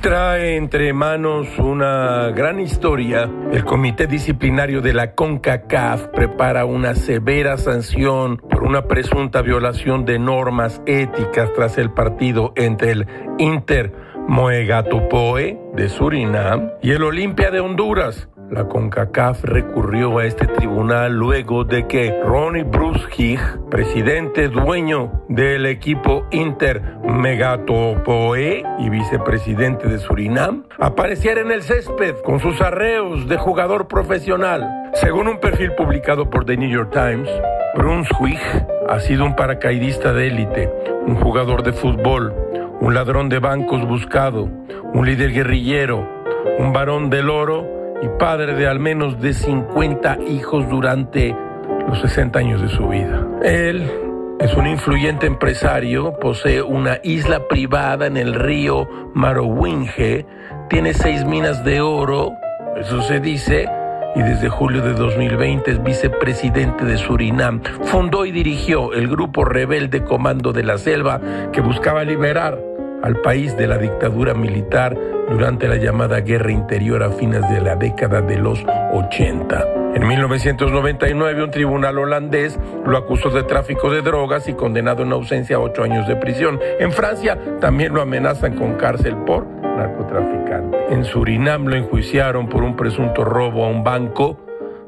trae entre manos una gran historia. El Comité Disciplinario de la CONCACAF prepara una severa sanción por una presunta violación de normas éticas tras el partido entre el Inter Moegatupoe de Surinam y el Olimpia de Honduras. La CONCACAF recurrió a este tribunal luego de que Ronnie Bruce Hig, presidente dueño del equipo Inter Megatopoe y vicepresidente de Surinam, apareciera en el césped con sus arreos de jugador profesional. Según un perfil publicado por The New York Times, Brunswick ha sido un paracaidista de élite, un jugador de fútbol, un ladrón de bancos buscado, un líder guerrillero, un varón del oro y padre de al menos de 50 hijos durante los 60 años de su vida. Él es un influyente empresario, posee una isla privada en el río Marowinge, tiene seis minas de oro, eso se dice, y desde julio de 2020 es vicepresidente de Surinam. Fundó y dirigió el grupo rebelde Comando de la Selva que buscaba liberar al país de la dictadura militar durante la llamada guerra interior a fines de la década de los 80. En 1999 un tribunal holandés lo acusó de tráfico de drogas y condenado en ausencia a ocho años de prisión. En Francia también lo amenazan con cárcel por narcotraficante. En Surinam lo enjuiciaron por un presunto robo a un banco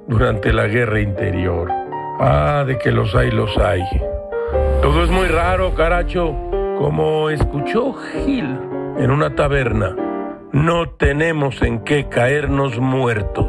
durante la guerra interior. Ah, de que los hay, los hay. Todo es muy raro, caracho. Como escuchó Gil en una taberna, no tenemos en qué caernos muertos.